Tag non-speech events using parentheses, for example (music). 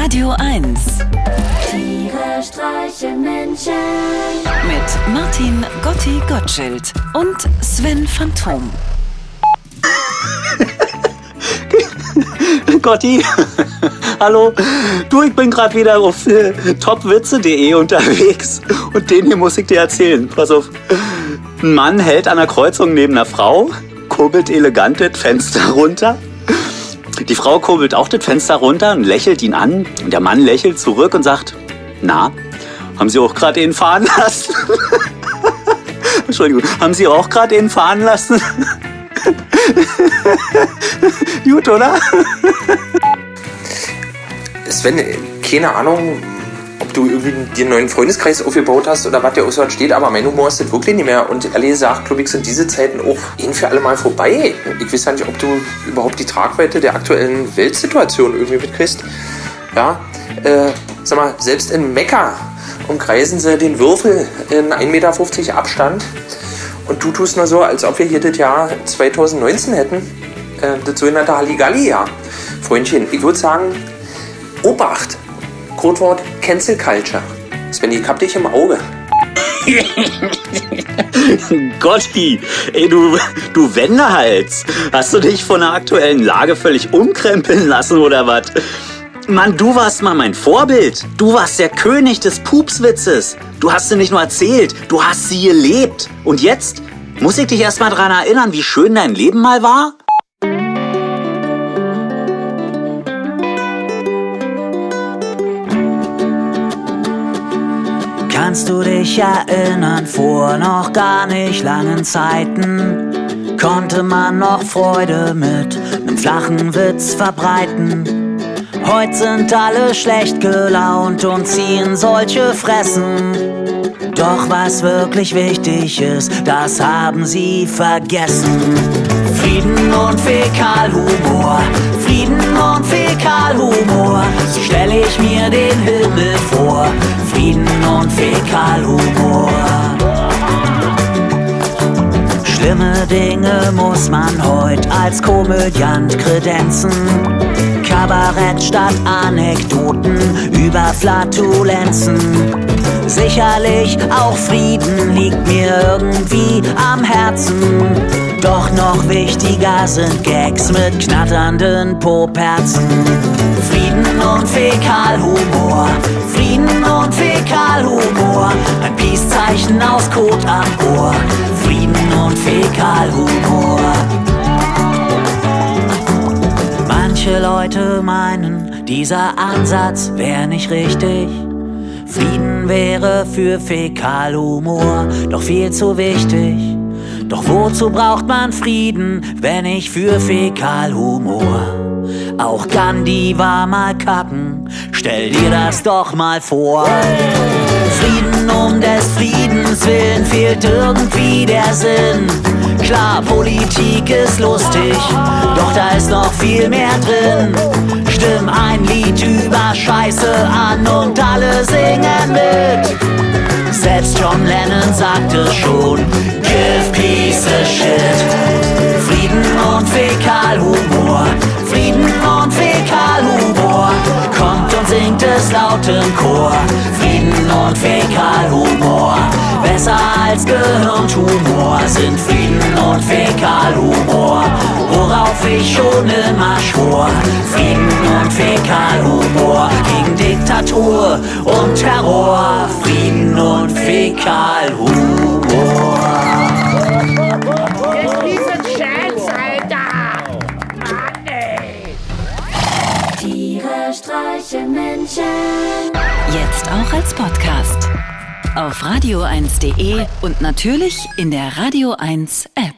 Radio 1 Tiere streichen Menschen. mit Martin Gotti Gottschild und Sven Phantom. (laughs) Gotti, (laughs) hallo. Du, ich bin gerade wieder auf äh, topwitze.de unterwegs und den hier muss ich dir erzählen. Pass auf. Ein Mann hält an der Kreuzung neben einer Frau, kurbelt elegant das Fenster runter. Die Frau kurbelt auch das Fenster runter und lächelt ihn an. Und der Mann lächelt zurück und sagt, na, haben Sie auch gerade ihn fahren lassen? (laughs) Entschuldigung, haben Sie auch gerade ihn fahren lassen? (laughs) Gut, oder? Sven, keine Ahnung, du irgendwie dir einen neuen Freundeskreis aufgebaut hast oder was dir auswärts steht, aber mein Humor ist das wirklich nicht mehr. Und ehrlich gesagt, glaube ich, sind diese Zeiten auch ein für alle Mal vorbei. Ich weiß ja nicht, ob du überhaupt die Tragweite der aktuellen Weltsituation irgendwie mitkriegst. Ja, äh, sag mal, selbst in Mekka umkreisen sie den Würfel in 1,50 Meter Abstand. Und du tust nur so, als ob wir hier das Jahr 2019 hätten. Äh, das sogenannte Halligalli-Jahr. Freundchen, ich würde sagen, Obacht! Codewort Cancel Culture. Sven, ich hab dich im Auge. (laughs) Gotti, ey, du, du Wendehals. Hast du dich von der aktuellen Lage völlig umkrempeln lassen oder was? Mann, du warst mal mein Vorbild. Du warst der König des Pupswitzes. Du hast sie nicht nur erzählt, du hast sie gelebt. Und jetzt? Muss ich dich erst mal dran erinnern, wie schön dein Leben mal war? Kannst du dich erinnern, vor noch gar nicht langen Zeiten konnte man noch Freude mit nem flachen Witz verbreiten. Heute sind alle schlecht gelaunt und ziehen solche Fressen. Doch was wirklich wichtig ist, das haben sie vergessen. Frieden und Fäkalhumor, ich mir den Himmel vor. Frieden und Fäkalhumor. Schlimme Dinge muss man heute als Komödiant kredenzen. Kabarett statt Anekdoten über Flatulenzen. Sicherlich auch Frieden liegt mir irgendwie am Herzen. Wichtiger sind Gags mit knatternden Poperzen. Frieden und Fäkalhumor, Frieden und Fäkalhumor. Ein Peace-Zeichen aus Kot am Ohr. Frieden und Fäkalhumor. Manche Leute meinen, dieser Ansatz wäre nicht richtig. Frieden wäre für Fäkalhumor doch viel zu wichtig. Doch wozu braucht man Frieden, wenn nicht für Fäkalhumor? Auch Gandhi war mal kacken, stell dir das doch mal vor. Frieden um des Friedens willen fehlt irgendwie der Sinn. Klar, Politik ist lustig, doch da ist noch viel mehr drin. Stimm ein Lied über Scheiße an und alle singen mit. Selbst John Lennon sagte schon, give peace a shit. Frieden und Fäkalhumor, Frieden und Fäkalhumor. Kommt und singt es laut im Chor. Frieden und Fäkalhumor. Besser als Gehirntumor sind Frieden und Fäkalhumor. Worauf ich schon immer schwor. Frieden und Fäkalhumor. Diktatur und Terror. Frieden und Fäkalhumor. Jetzt diesen Scheiß, Alter! Mann, ey! Tiere streichen Menschen. Jetzt auch als Podcast. Auf radio1.de und natürlich in der Radio 1 App.